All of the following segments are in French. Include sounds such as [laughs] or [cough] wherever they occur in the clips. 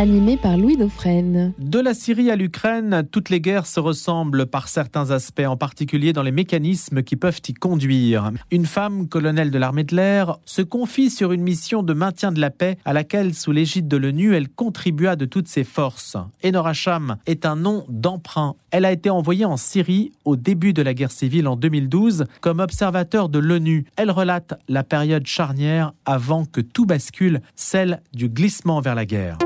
animé par Louis Dauphren. De la Syrie à l'Ukraine, toutes les guerres se ressemblent par certains aspects, en particulier dans les mécanismes qui peuvent y conduire. Une femme, colonel de l'armée de l'air, se confie sur une mission de maintien de la paix à laquelle, sous l'égide de l'ONU, elle contribua de toutes ses forces. Enora Cham est un nom d'emprunt. Elle a été envoyée en Syrie au début de la guerre civile en 2012 comme observateur de l'ONU. Elle relate la période charnière avant que tout bascule, celle du glissement vers la guerre.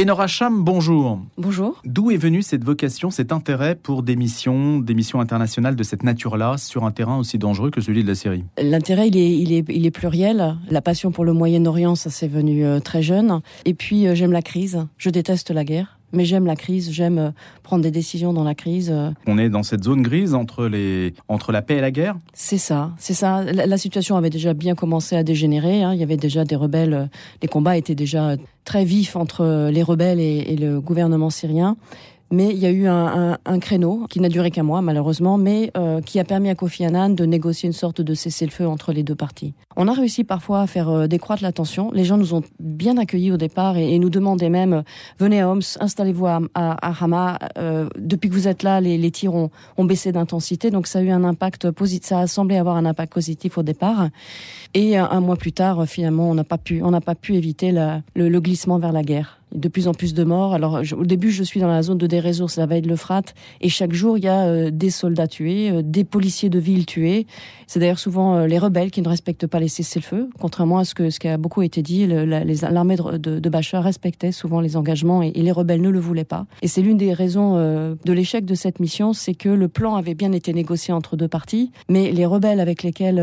Enora Cham, bonjour. Bonjour. D'où est venue cette vocation, cet intérêt pour des missions, des missions internationales de cette nature-là, sur un terrain aussi dangereux que celui de la Syrie? L'intérêt, il est, il, est, il est pluriel. La passion pour le Moyen-Orient, ça s'est venu euh, très jeune. Et puis, euh, j'aime la crise. Je déteste la guerre mais j'aime la crise, j'aime euh, prendre des décisions dans la crise. Euh. On est dans cette zone grise entre, les, entre la paix et la guerre? C'est ça, c'est ça. La, situation avait déjà bien commencé à dégénérer, hein. il y avait déjà des rebelles, euh, les combats étaient déjà très vifs entre les rebelles et le gouvernement syrien. Mais il y a eu un, créneau qui n'a duré qu'un mois, malheureusement, mais euh, qui a permis à Kofi Annan de négocier une sorte de cessez-le-feu entre les deux parties. On a réussi parfois à faire euh, décroître la tension. Les gens nous ont bien accueillis au départ et, nous demandaient même euh, venez à Homs, installez-vous à, Hama. depuis que vous êtes là, les, tirs ont, baissé d'intensité, donc ça a eu un impact positif. Ça a semblé avoir un impact positif au départ. Et un, mois plus tard, finalement, on n'a pas pu éviter le glissement vers la guerre de plus en plus de morts. Alors au début, je suis dans la zone de des ressources, la veille de l'Euphrate, et chaque jour, il y a euh, des soldats tués, euh, des policiers de ville tués. C'est d'ailleurs souvent euh, les rebelles qui ne respectent pas les cessez-le-feu, contrairement à ce, que, ce qui a beaucoup été dit. L'armée de, de, Bachar respectait souvent les engagements et, les rebelles ne le voulaient pas. Et c'est l'une des raisons de l'échec de cette mission, c'est que le plan avait bien été négocié entre deux parties, mais les rebelles avec lesquels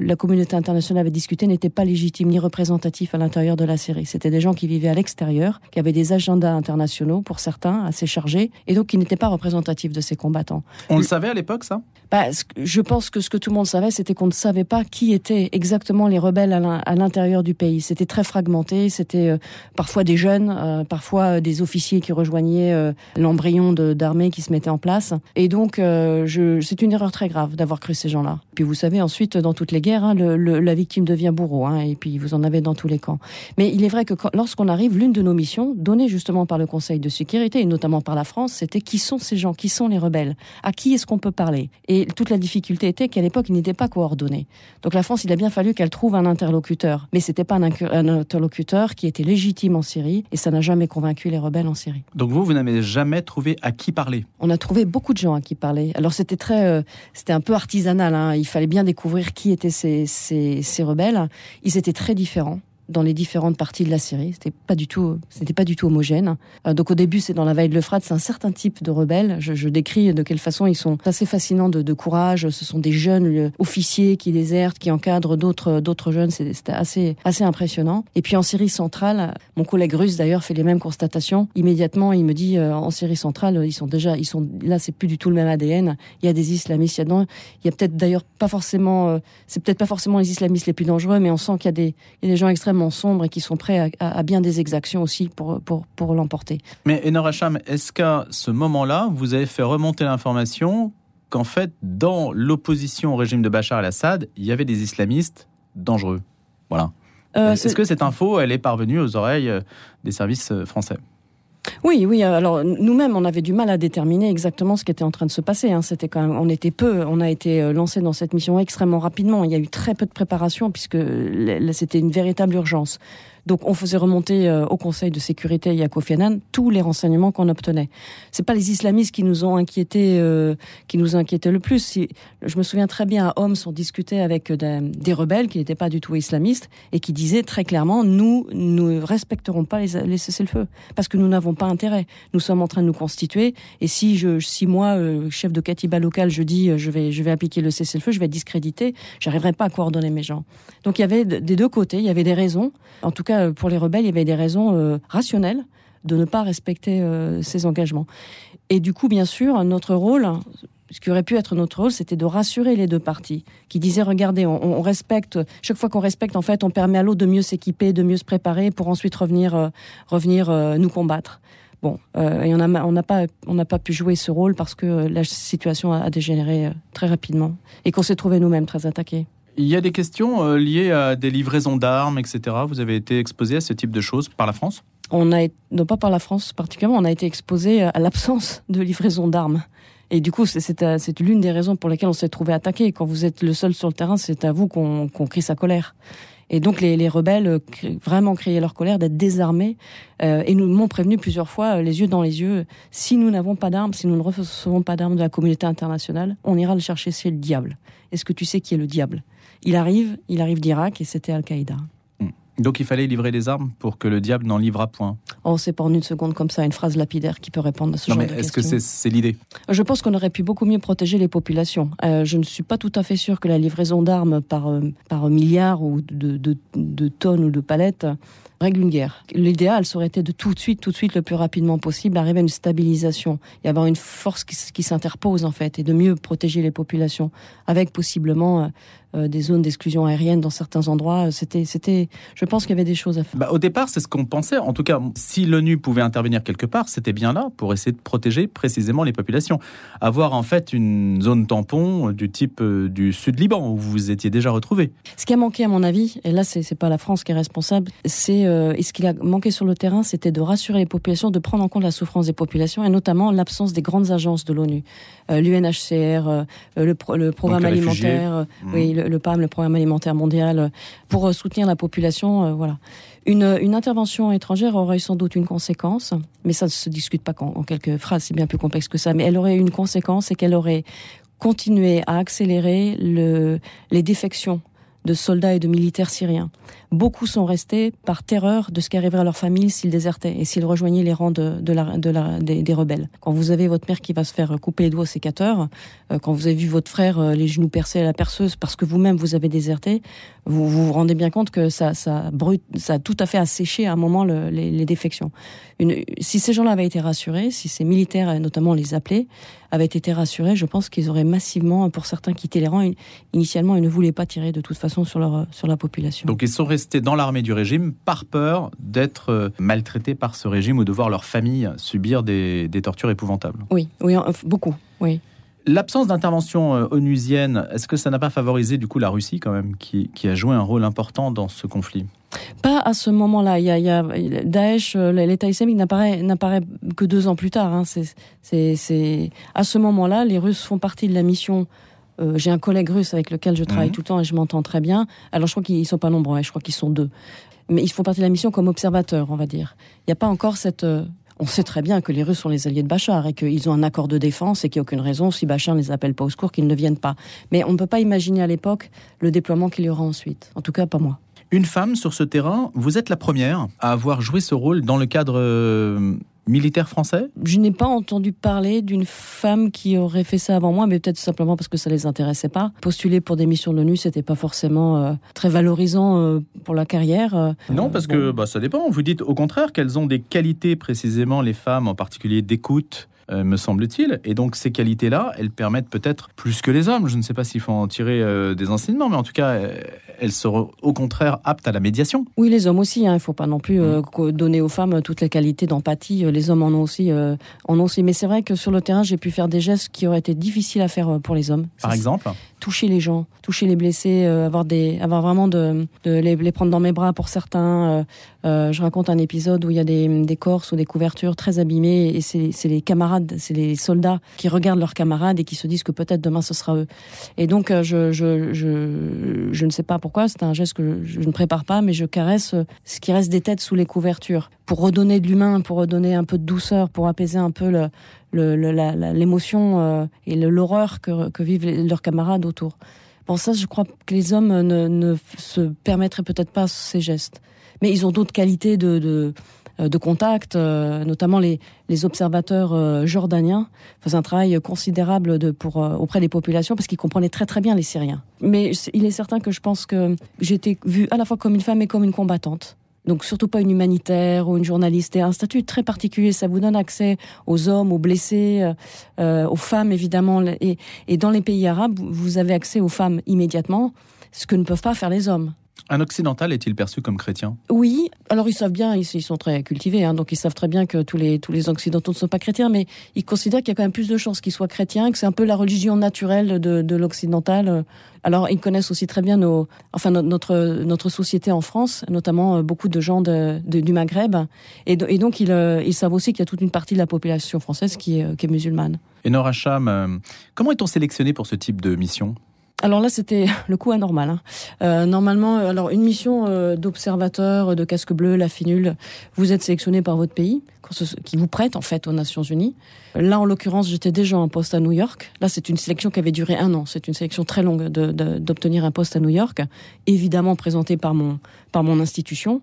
la communauté internationale avait discuté n'étaient pas légitimes ni représentatifs à l'intérieur de la Syrie. C'était des gens qui vivaient à l'extérieur extérieur, qui avaient des agendas internationaux pour certains assez chargés, et donc qui n'étaient pas représentatifs de ces combattants. On le savait à l'époque, ça? Bah, Je pense que ce que tout le monde savait, c'était qu'on ne savait pas qui étaient exactement les rebelles à l'intérieur du pays. C'était très fragmenté, c'était euh, parfois des jeunes, euh, parfois euh, des officiers qui rejoignaient l'embryon d'armée qui se mettait en place. Et donc, c'est une erreur très grave d'avoir cru ces gens-là. Puis vous savez, ensuite, dans toutes les guerres, hein, la victime devient bourreau, hein, et puis vous en avez dans tous les camps. Mais il est vrai que lorsqu'on arrive, l'une de nos missions, donnée justement par le Conseil de sécurité, et notamment par la France, c'était qui sont ces gens, qui sont les rebelles, à qui est-ce qu'on peut parler Et toute la difficulté était qu'à l'époque, ils n'étaient pas coordonnés. Donc la France, il a bien fallu qu'elle trouve un interlocuteur. Mais c'était pas un, interlocuteur qui était légitime en Syrie, et ça n'a jamais convaincu les rebelles en Syrie. Donc vous, vous n'avez jamais trouvé à qui parler? On a trouvé beaucoup de gens à qui parler. Alors c'était très, euh, c'était un peu artisanal. Hein. Il fallait bien découvrir qui étaient ces, ces rebelles. Ils étaient très différents dans les différentes parties de la Syrie. C'était pas du tout, c'était pas du tout homogène. Euh, donc au début, c'est dans la vallée de l'Euphrate, c'est un certain type de rebelles. Je, décris de quelle façon ils sont assez fascinants de, de, courage. Ce sont des jeunes euh, officiers qui désertent, qui encadrent d'autres d'autres jeunes. C'était assez assez impressionnant. Et puis en Syrie centrale, mon collègue russe d'ailleurs fait les mêmes constatations. Immédiatement, il me dit euh, en Syrie centrale, ils sont déjà, ils sont là, c'est plus du tout le même ADN. Il y a des islamistes, il y a dedans. Il y a peut-être d'ailleurs pas forcément, c'est peut-être pas forcément les islamistes les plus dangereux, mais on sent qu'il y a des, il y a des gens extrêmement sombres et qui sont prêts à, bien des exactions aussi pour, pour, pour l'emporter. Mais Enor Hacham, est-ce qu'à ce moment-là, vous avez fait remonter l'information qu'en fait, dans l'opposition au régime de Bachar el-Assad, il y avait des islamistes dangereux? Voilà. Euh, est-ce que cette info, elle est parvenue aux oreilles euh, des services euh, français? Oui, oui. Alors nous-mêmes, on avait du mal à déterminer exactement ce qui était en train de se passer. Hein. C'était quand on était peu. On a été euh, lancé dans cette mission extrêmement rapidement. Il y a eu très peu de préparation puisque c'était une véritable urgence. Donc on faisait remonter euh, au Conseil de sécurité et à Kofi Annan tous les renseignements qu'on obtenait. C'est pas les islamistes qui nous ont inquiétés, euh, qui nous le plus. je me souviens très bien à Homs, on discutait avec des, rebelles qui n'étaient pas du tout islamistes et qui disaient très clairement nous ne respecterons pas les, cessez-le-feu parce que nous n'avons pas intérêt. Nous sommes en train de nous constituer et si je, si moi, euh, chef de Katiba local, je dis je vais, je vais appliquer le cessez-le-feu, je vais être discrédité, j'arriverai pas à coordonner mes gens. Donc il y avait des deux côtés, il y avait des raisons. En tout cas euh, pour les rebelles, il y avait des raisons euh, rationnelles de ne pas respecter euh, ces engagements. Et du coup, bien sûr, notre rôle, ce qui aurait pu être notre rôle, c'était de rassurer les deux parties, qui disaient regardez, on, respecte. Chaque fois qu'on respecte, en fait, on permet à l'autre de mieux s'équiper, de mieux se préparer pour ensuite revenir, revenir nous combattre. Bon, et on n'a pas, pas pu jouer ce rôle parce que la situation a dégénéré très rapidement et qu'on s'est trouvé nous-mêmes très attaqués. Il y a des questions euh, liées à des livraisons d'armes, etc. Vous avez été exposé à ce type de choses par la France? On a, non pas par la France particulièrement, on a été exposé à l'absence de livraison d'armes. Et du coup, c'est l'une des raisons pour lesquelles on s'est trouvé attaqué. Quand vous êtes le seul sur le terrain, c'est à vous qu'on crie sa colère. Et donc les, rebelles euh, vraiment criaient leur colère d'être désarmés euh, et nous m'ont prévenu plusieurs fois, euh, les yeux dans les yeux, si nous n'avons pas d'armes, si nous ne recevons pas d'armes de la communauté internationale, on ira le chercher, c'est le diable. Est-ce que tu sais qui est le diable? Il arrive, il arrive d'Irak et c'était Al-Qaïda. Donc il fallait livrer des armes pour que le diable n'en livra point. Oh, c'est pas en une seconde comme ça, une phrase lapidaire qui peut répondre à ce non, genre mais Est-ce que c'est l'idée? Je pense qu'on aurait pu beaucoup mieux protéger les populations. Euh, je ne suis pas tout à fait sûr que la livraison d'armes par, euh, par milliard ou de, de, de tonnes ou de palettes règle une guerre. L'idéal serait été de tout de suite, tout de suite, le plus rapidement possible, arriver à une stabilisation et avoir une force qui, s'interpose en fait et de mieux protéger les populations avec possiblement euh, euh, des zones d'exclusion aérienne dans certains endroits. C'était, c'était, je pense qu'il y avait des choses à faire. Bah, au départ, c'est ce qu'on pensait. En tout cas, si l'ONU pouvait intervenir quelque part, c'était bien là pour essayer de protéger précisément les populations. Avoir en fait une zone tampon du type euh, du Sud Liban où vous vous étiez déjà retrouvé. Ce qui a manqué à mon avis, et là c'est, c'est pas la France qui est responsable, c'est euh, et ce qu'il a manqué sur le terrain, c'était de rassurer les populations, de prendre en compte la souffrance des populations et notamment l'absence des grandes agences de l'ONU, l'UNHCR, le, le, programme alimentaire, oui, le, PAM, le Programme alimentaire mondial, euh, pour euh, soutenir la population. Euh, voilà. Une, intervention étrangère aurait eu sans doute une conséquence, mais ça ne se discute pas en, quelques phrases, c'est bien plus complexe que ça, mais elle aurait eu une conséquence, c'est qu'elle aurait continué à accélérer le, les défections de soldats et de militaires syriens. Beaucoup sont restés par terreur de ce qui arriverait à leur famille s'ils désertaient et s'ils rejoignaient les rangs des, rebelles. Quand vous avez votre mère qui va se faire couper les doigts au sécateur, euh, quand vous avez vu votre frère euh, les genoux percés à la perceuse parce que vous-même vous avez déserté, vous, vous rendez bien compte que ça, ça, a tout à fait asséché à un moment les, défections. Si ces gens-là avaient été rassurés, si ces militaires, notamment les appelés, avaient été rassurés, je pense qu'ils auraient massivement, pour certains, quitté les rangs. Initialement, ils ne voulaient pas tirer de toute façon sur, leur, sur la population. Donc ils sont restés dans l'armée du régime par peur d'être euh, maltraités par ce régime ou de voir leur famille subir des, des tortures épouvantables. Oui, oui, beaucoup, oui. L'absence d'intervention euh, onusienne, est-ce que ça n'a pas favorisé du coup la Russie quand même, qui, qui a joué un rôle important dans ce conflit? Pas à ce moment-là. Il y a, il y a Daesh, euh, l'État islamique n'apparaît, n'apparaît que deux ans plus tard. Hein. C'est, c'est, à ce moment-là, les Russes font partie de la mission. Euh, j'ai un collègue russe avec lequel je travaille mhm. tout le temps et je m'entends très bien. Alors je crois qu'ils sont pas nombreux, hein. je crois qu'ils sont deux. Mais ils font partie de la mission comme observateurs, on va dire. Il n'y a pas encore cette on sait très bien que les Russes sont les alliés de Bachar et qu'ils ont un accord de défense et qu'il n'y a aucune raison, si Bachar ne les appelle pas au secours, qu'ils ne viennent pas. Mais on ne peut pas imaginer à l'époque le déploiement qu'il y aura ensuite. En tout cas, pas moi. Une femme sur ce terrain, vous êtes la première à avoir joué ce rôle dans le cadre euh, militaire français? Je n'ai pas entendu parler d'une femme qui aurait fait ça avant moi, mais peut-être simplement parce que ça les intéressait pas. Postuler pour des missions de l'ONU, c'était pas forcément euh, très valorisant euh, pour la carrière. Euh. non, parce que bah, ça dépend. Vous dites au contraire qu'elles ont des qualités précisément, les femmes en particulier d'écoute, euh, me semble-t-il. Et donc ces qualités-là, elles permettent peut-être plus que les hommes, je ne sais pas s'il faut en tirer euh, des enseignements, mais en tout cas, euh, elles seront au contraire aptes à la médiation. Oui, les hommes aussi, hein. il ne faut pas non plus mmh. donner aux femmes toutes les qualités d'empathie, les hommes en ont aussi. en ont aussi. Mais c'est vrai que sur le terrain, j'ai pu faire des gestes qui auraient été difficiles à faire pour les hommes. Par exemple toucher les gens, toucher les blessés, avoir des, avoir vraiment de, les, prendre dans mes bras pour certains. Je raconte un épisode où il y a des, des corses ou des couvertures très abîmées et c'est les camarades c'est les soldats qui regardent leurs camarades et qui se disent que peut-être demain ce sera eux. Et donc euh, je, ne sais pas pourquoi, c'est un geste que je, ne prépare pas, mais je caresse euh, ce qui reste des têtes sous les couvertures pour redonner de l'humain, pour redonner un peu de douceur, pour apaiser un peu l'émotion euh, et l'horreur que, vivent leurs camarades autour. Bon, ça, je crois que les hommes ne se permettraient peut-être pas ces gestes. Mais ils ont d'autres qualités de, de, euh, de contact, euh, notamment les, les observateurs euh, jordaniens faisaient un travail considérable de, pour, auprès des populations parce qu'ils comprenaient très très bien les Syriens. Mais il est certain que je pense que j'étais vue à la fois comme une femme et comme une combattante. Donc surtout pas une humanitaire ou une journaliste. Et un statut très particulier, ça vous donne accès aux hommes, aux blessés, aux femmes évidemment. Et, et dans les pays arabes, vous avez accès aux femmes immédiatement, ce que ne peuvent pas faire les hommes. Un occidental est-il perçu comme chrétien? Oui, alors ils savent bien, ils, sont très cultivés, hein, donc ils savent très bien que tous les, tous les occidentaux ne sont pas chrétiens, mais ils considèrent qu'il y a quand même plus de chances qu'ils soient chrétiens, que c'est un peu la religion naturelle de, de l'occidental. Alors ils connaissent aussi très bien nos, enfin notre, notre société en France, notamment euh, beaucoup de gens de, du Maghreb, et, et donc ils, euh, ils, savent aussi qu'il y a toute une partie de la population française qui est, qui est musulmane. Et Nora Cham, euh, comment est-on sélectionné pour ce type de mission? Alors là, c'était [laughs] le coup anormal. Hein. Euh, normalement, euh, alors une mission euh, d'observateur de casque bleu, la finule, vous êtes sélectionné par votre pays, qui vous prête en fait aux Nations Unies. Là, en l'occurrence, j'étais déjà en poste à New York. Là, c'est une sélection qui avait duré un an. C'est une sélection très longue d'obtenir un poste à New York, évidemment présenté par mon par mon institution.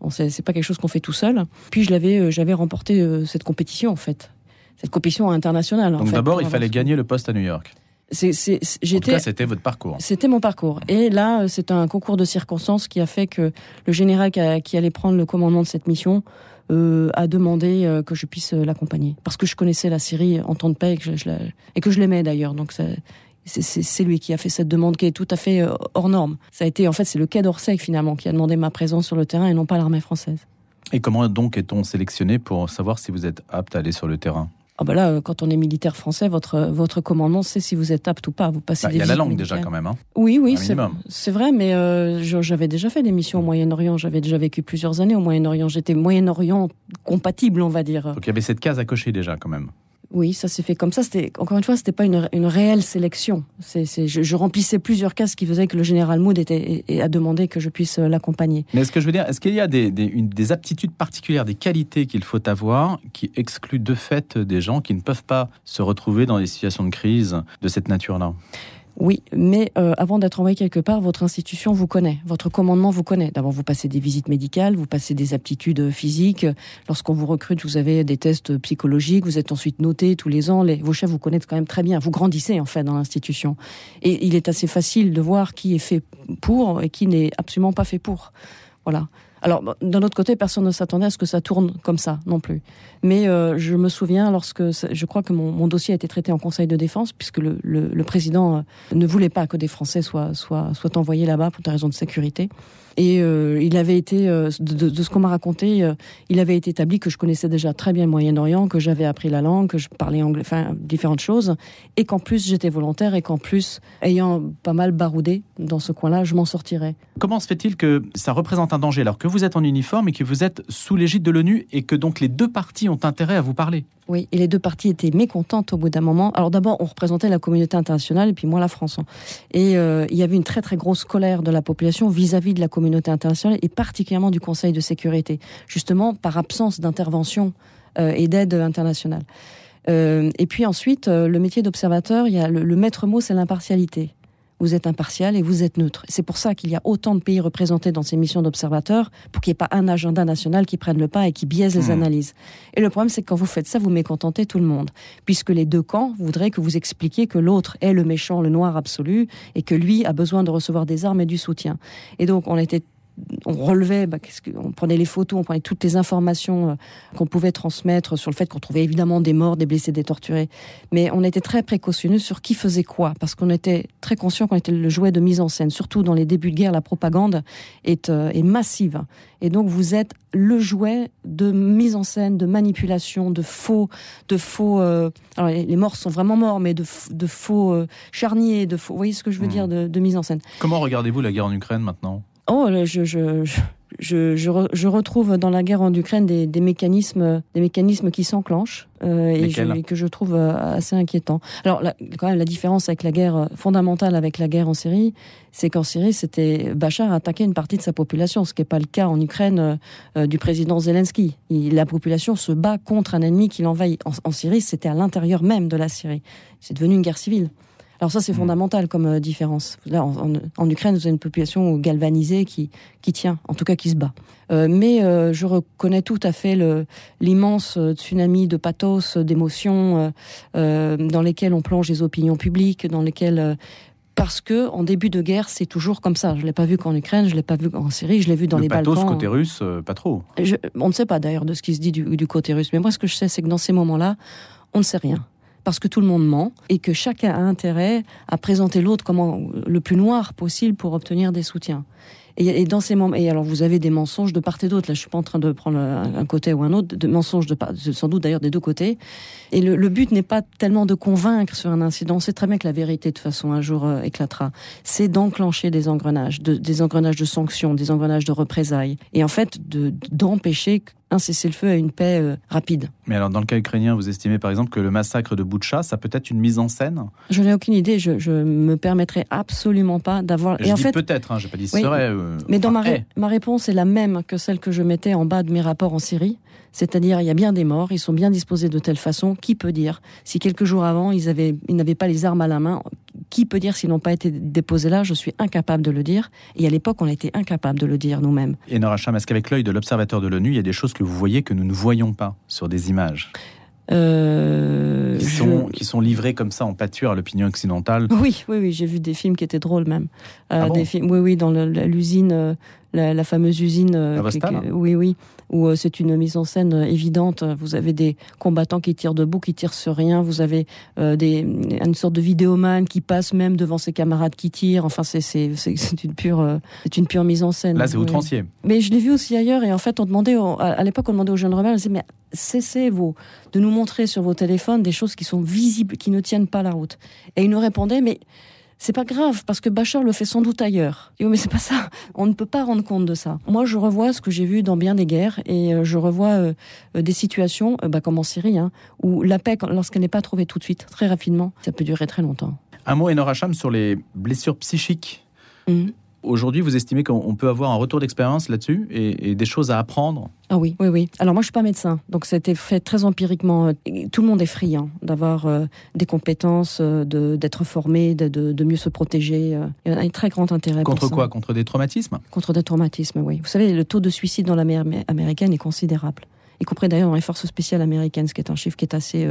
Bon, c'est pas quelque chose qu'on fait tout seul. Puis je l'avais, j'avais remporté cette compétition en fait, cette compétition internationale. Donc d'abord, il fallait gagner le poste à New York. C'est, c'est, j'étais, en tout cas, c'était votre parcours. C'était mon parcours. Et là, c'est un concours de circonstances qui a fait que le général qui, allait prendre le commandement de cette mission euh, a demandé euh, que je puisse euh, l'accompagner. Parce que je connaissais la Syrie en temps de paix et que je, et que je l'aimais d'ailleurs. Donc c'est, c'est, lui qui a fait cette demande qui est tout à fait euh, hors norme. Ça a été, en fait, c'est le Quai d'Orsay finalement qui a demandé ma présence sur le terrain et non pas l'armée française. Et comment donc est-on sélectionné pour savoir si vous êtes apte à aller sur le terrain? Ah bah là, quand on est militaire français, votre votre commandement sait si vous êtes apte ou pas. Vous passez. Bah, il y a la langue déjà quand même. Hein oui, oui, c'est vrai, mais euh, j'avais déjà fait des missions au Moyen-Orient. J'avais déjà vécu plusieurs années au Moyen-Orient. J'étais Moyen-Orient compatible, on va dire. Donc il y avait cette case à cocher déjà quand même. Oui, ça s'est fait comme ça. C'était encore une fois, c'était pas une, réelle sélection. Je, remplissais plusieurs cases qui faisaient que le général Mood était et, a demandé que je puisse euh, l'accompagner. Mais est-ce que je veux dire, est-ce qu'il y a des, des aptitudes particulières, des qualités qu'il faut avoir qui excluent de fait des gens qui ne peuvent pas se retrouver dans des situations de crise de cette nature-là? Oui, mais euh, avant d'être envoyé quelque part, votre institution vous connaît, votre commandement vous connaît. D'abord, vous passez des visites médicales, vous passez des aptitudes physiques. Lorsqu'on vous recrute, vous avez des tests psychologiques. Vous êtes ensuite noté tous les ans. Les, vos chefs vous connaissent quand même très bien. Vous grandissez en fait dans l'institution, et il est assez facile de voir qui est fait pour et qui n'est absolument pas fait pour. Voilà. Alors, d'un autre côté, personne ne s'attendait à ce que ça tourne comme ça non plus. Mais euh, je me souviens, lorsque je crois que mon, dossier a été traité en Conseil de défense, puisque le, le, président euh, ne voulait pas que des Français soient, soient, soient envoyés là-bas pour des raisons de sécurité. Et euh, il avait été, euh, de, ce qu'on m'a raconté, euh, il avait été établi que je connaissais déjà très bien le Moyen-Orient, que j'avais appris la langue, que je parlais anglais, enfin différentes choses, et qu'en plus j'étais volontaire et qu'en plus, ayant pas mal baroudé dans ce coin-là, je m'en sortirais. Comment se fait-il que ça représente un danger alors que vous êtes en uniforme et que vous êtes sous l'égide de l'ONU et que donc les deux parties ont intérêt à vous parler? Oui, et les deux parties étaient mécontentes au bout d'un moment. Alors d'abord, on représentait la communauté internationale et puis moi la France. Hein. Et euh, il y avait une très très grosse colère de la population vis-à-vis de la communauté internationale et particulièrement du Conseil de sécurité, justement par absence d'intervention euh, et d'aide internationale. Euh, et puis ensuite, le métier d'observateur, il y le maître mot, c'est l'impartialité vous êtes impartial et vous êtes neutre. C'est pour ça qu'il y a autant de pays représentés dans ces missions d'observateurs, pour qu'il n'y ait pas un agenda national qui prenne le pas et qui biaise les hmm. analyses. Et le problème, c'est que quand vous faites ça, vous mécontentez tout le monde, puisque les deux camps voudraient que vous expliquiez que l'autre est le méchant, le noir absolu, et que lui a besoin de recevoir des armes et du soutien. Et donc, on était on relevait, bah, on prenait les photos, on prenait toutes les informations euh, qu'on pouvait transmettre sur le fait qu'on trouvait évidemment des morts, des blessés, des torturés. Mais on était très précautionneux sur qui faisait quoi, parce qu'on était très conscient qu'on était le jouet de mise en scène. Surtout dans les débuts de guerre, la propagande est, euh, est massive. Et donc vous êtes le jouet de mise en scène, de manipulation, de faux, de faux. Euh, alors les morts sont vraiment morts, mais de, de faux charniers, de faux. Vous voyez ce que je veux mmh. dire de, de mise en scène. Comment regardez-vous la guerre en Ukraine maintenant? Oh, je, je, je, je, retrouve dans la guerre en Ukraine des, des mécanismes, des mécanismes qui s'enclenchent euh, et, que je trouve euh, assez inquiétants. Alors, quand même, la différence avec la guerre euh, fondamentale avec la guerre en Syrie, c'est qu'en Syrie, c'était Bachar attaquait une partie de sa population, ce qui n'est pas le cas en Ukraine du président Zelensky. la population se bat contre un ennemi qui l'envahit. en Syrie, c'était à l'intérieur même de la Syrie. C'est devenu une guerre civile. Alors ça, c'est mm. fondamental comme euh, différence. Là, en, Ukraine, vous avez une population galvanisée qui, qui tient, en tout cas qui se bat. Euh, mais euh, je reconnais tout à fait l'immense tsunami de pathos, d'émotions dans lesquels on plonge les opinions publiques, dans lesquelles parce que en début de guerre, c'est toujours comme ça. Je l'ai pas vu qu'en Ukraine, je l'ai pas vu en Syrie, je l'ai vu dans les pathos Balkans. côté russe, pas trop. on ne sait pas d'ailleurs de ce qui se dit du, du côté russe, mais moi, ce que je sais, c'est que dans ces moments-là, on ne sait rien parce que tout le monde ment et que chacun a intérêt à présenter l'autre comme le plus noir possible pour obtenir des soutiens. Et, dans ces moments, et alors vous avez des mensonges de part et d'autre. Là, je suis pas en train de prendre un, côté ou un autre, de mensonges de part, sans doute d'ailleurs des deux côtés. Et le, but n'est pas tellement de convaincre sur un incident. Sait très bien que la vérité, de façon, un jour euh, éclatera. C'est d'enclencher des engrenages, des engrenages de sanctions, des engrenages de représailles. Et en fait, d'empêcher un cessez-le-feu à une paix euh, rapide. Mais alors, dans le cas ukrainien, vous estimez par exemple que le massacre de Boutcha, ça peut être une mise en scène? Je n'ai aucune idée. Je, je me permettrai absolument pas d'avoir. Et en fait, peut-être. Hein, j'ai pas dit serait. Euh, mais dans ma, ma réponse est la même que celle que je mettais en bas de mes rapports en Syrie. C'est-à-dire, il y a bien des morts, ils sont bien disposés de telle façon. Qui peut dire si quelques jours avant, ils avaient, ils n'avaient pas les armes à la main Qui peut dire s'ils n'ont pas été déposés là Je suis incapable de le dire. Et à l'époque, on a été incapable de le dire nous-mêmes. Et Nora Cham, est-ce qu'avec l'œil de l'observateur de l'ONU, il y a des choses que vous voyez que nous ne voyons pas sur des images euh, qui, sont, qui, sont, livrés comme ça en pâture à l'opinion occidentale. Oui, oui, oui, j'ai vu des films qui étaient drôles même. Euh, ah des films, oui, oui, dans l'usine, la, fameuse usine. Euh, oui, oui, où euh, c'est une mise en scène euh, évidente. Vous avez des combattants qui tirent debout, qui tirent sur rien. Vous avez des, une sorte de vidéoman qui passe même devant ses camarades qui tirent. Enfin, c'est [laughs] une pure, c'est une pure mise en scène. Là, c'est outrancier. Mais je l'ai vu aussi ailleurs. Et en fait, on demandait, à l'époque, on demandait aux jeunes rebelles, on disait, mais cessez vous de nous montrer sur vos téléphones des choses qui sont visibles, qui ne tiennent pas la route. Et ils nous répondaient, mais c'est pas grave parce que Bachar le fait sans doute ailleurs. mais c'est pas ça. On ne peut pas rendre compte de ça. Moi, je revois ce que j'ai vu dans bien des guerres et euh, je revois euh, euh, des situations, bah, comme en Syrie, hein, où la paix, lorsqu'elle n'est pas trouvée tout de suite, très rapidement, ça peut durer très longtemps. Un mot, Enor Hacham, sur les blessures psychiques. Mmh. Aujourd'hui, vous estimez qu'on peut avoir un retour d'expérience là-dessus et, des choses à apprendre Ah oui, oui, oui. Alors moi, je suis pas médecin, donc été fait très empiriquement. Tout le monde est friand d'avoir euh, des compétences, euh, d'être formé, de, mieux se protéger. Euh. Il y a un très grand intérêt. Contre quoi? Contre des traumatismes? Contre des traumatismes, oui. Vous savez, le taux de suicide dans l'armée américaine est considérable y compris d'ailleurs dans les forces spéciales américaines, ce qui est un chiffre qui est assez,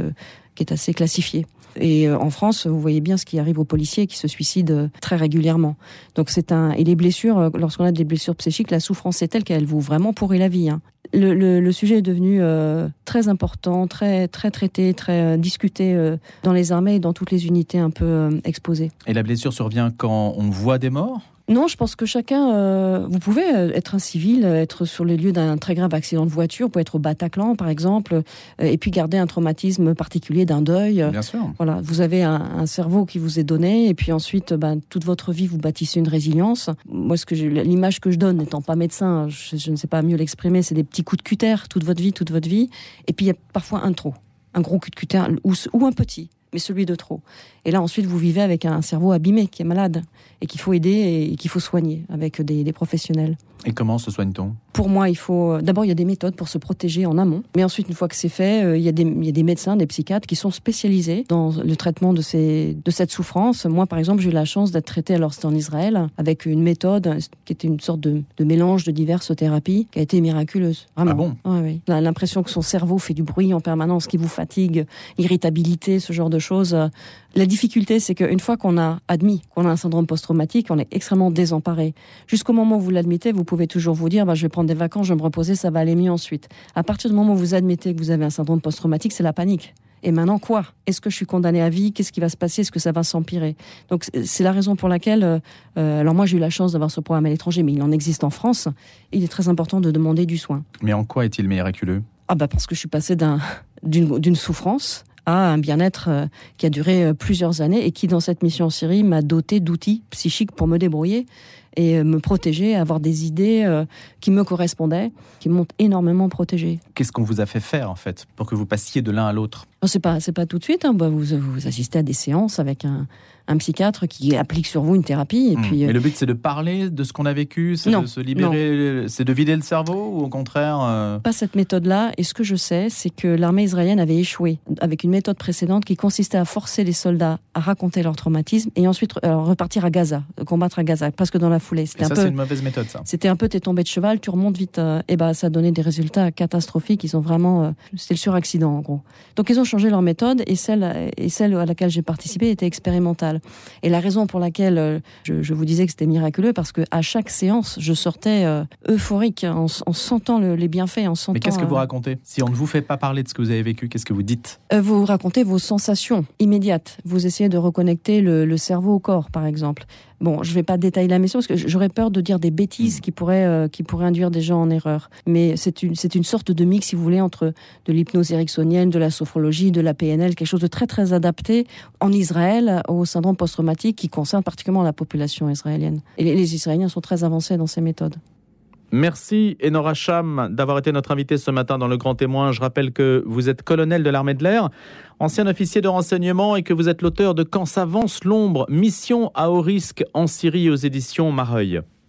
qui est assez classifié. Et euh, en France, vous voyez bien ce qui arrive aux policiers qui se suicident euh, très régulièrement. Donc c'est un et les blessures, euh, lorsqu'on a des blessures psychiques, la souffrance est telle qu'elle vous vraiment pourrit la vie. Hein. Le, sujet est devenu très important, très traité, très discuté dans les armées et dans toutes les unités un peu exposées. Et la blessure survient quand on voit des morts? Non, je pense que chacun, euh, vous pouvez euh, être un civil, euh, être sur les lieux d'un très grave accident de voiture, vous pouvez être au Bataclan par exemple, et puis garder un traumatisme particulier d'un deuil. Bien sûr. Voilà, vous avez un, cerveau qui vous est donné, et puis ensuite, ben, toute votre vie, vous bâtissez une résilience. Moi, ce que l'image que je donne, n'étant pas médecin, je, ne sais pas mieux l'exprimer, c'est des petits coups de cutter toute votre vie, toute votre vie, et puis il y a parfois un trop, un gros coup de cutter ou, ou un petit mais celui de trop. Et là, ensuite, vous vivez avec un cerveau abîmé qui est malade et qu'il faut aider et qu'il faut soigner avec des, professionnels. Et comment se soigne-t-on? Pour moi, il faut. Euh, d'abord, il y a des méthodes pour se protéger en amont. Mais ensuite, une fois que c'est fait, euh, il y, a des, il y, a des, médecins, des psychiatres qui sont spécialisés dans le traitement de, ces, de cette souffrance. Moi, par exemple, j'ai eu la chance d'être traité alors c'était en Israël avec une méthode qui était une sorte de, de, mélange de diverses thérapies qui a été miraculeuse. Vraiment. Ah bon oui. L'impression que son cerveau fait du bruit en permanence, qui vous fatigue, irritabilité, ce genre de choses. La difficulté, c'est qu'une fois qu'on a admis qu'on a un syndrome post-traumatique, on est extrêmement désemparé. Jusqu'au moment où vous l'admettez, vous pouvez toujours vous dire, bah, je vais prendre des vacances, je vais me reposer, ça va aller mieux ensuite. À partir du moment où vous admettez que vous avez un syndrome post-traumatique, c'est la panique. Et maintenant quoi? Est-ce que je suis condamné à vie? Qu'est-ce qui va se passer? Est-ce que ça va s'empirer? Donc c'est la raison pour laquelle, euh, euh, alors moi j'ai eu la chance d'avoir ce programme à l'étranger, mais il en existe en France. il est très important de demander du soin. Mais en quoi est-il miraculeux? Ah bah parce que je suis passé [laughs] d'une souffrance à un bien-être euh, qui a duré euh, plusieurs années et qui, dans cette mission en Syrie, m'a doté d'outils psychiques pour me débrouiller et euh, me protéger, avoir des idées qui me correspondaient, qui m'ont énormément protégé. Qu'est-ce qu'on vous a fait faire en fait pour que vous passiez de l'un à l'autre? C'est pas c'est pas tout de suite. Hein. Bah, vous, vous assistez à des séances avec un, un psychiatre qui applique sur vous une thérapie. Et hmm. puis, Mais le but, c'est de parler de ce qu'on a vécu, c'est de se libérer, c'est de vider le cerveau ou au contraire euh, Pas cette méthode-là. Et ce que je sais, c'est que l'armée israélienne avait échoué avec une méthode précédente qui consistait à forcer les soldats à raconter leur traumatisme et ensuite repartir à Gaza, combattre à Gaza, presque dans la foulée. C'était ça, c'est une mauvaise méthode, ça. C'était un peu t'es tombé de cheval, tu remontes vite. Euh, et bah, ça a donné des résultats catastrophiques. Ils ont vraiment, euh, c'était le suraccident en gros. Donc ils ont changé leur méthode et celle et celle à laquelle j'ai participé était expérimentale. Et la raison pour laquelle euh, je, vous disais que c'était miraculeux, parce que à chaque séance, je sortais euh, euphorique en, sentant les bienfaits, en sentant. Mais qu'est-ce que vous racontez? Si on ne vous fait pas parler de ce que vous avez vécu, qu'est-ce que vous dites? Vous racontez vos sensations immédiates. Vous essayez de reconnecter le, cerveau au corps, par exemple. Bon, je ne vais pas détailler la mission parce que j'aurais peur de dire des bêtises qui pourraient, euh, qui pourraient induire des gens en erreur. Mais c'est une, c'est une sorte de mix, si vous voulez, entre de l'hypnose ericksonienne, de la sophrologie, de la PNL, quelque chose de très très adapté en Israël au syndrome post-traumatique qui concerne particulièrement la population israélienne. Et les, les Israéliens sont très avancés dans ces méthodes. Merci Enora Cham d'avoir été notre invité ce matin dans le Grand Témoin. Je rappelle que vous êtes colonel de l'armée de l'air, ancien officier de renseignement et que vous êtes l'auteur de Quand s'avance l'ombre, mission à haut risque en Syrie aux éditions Mareuil.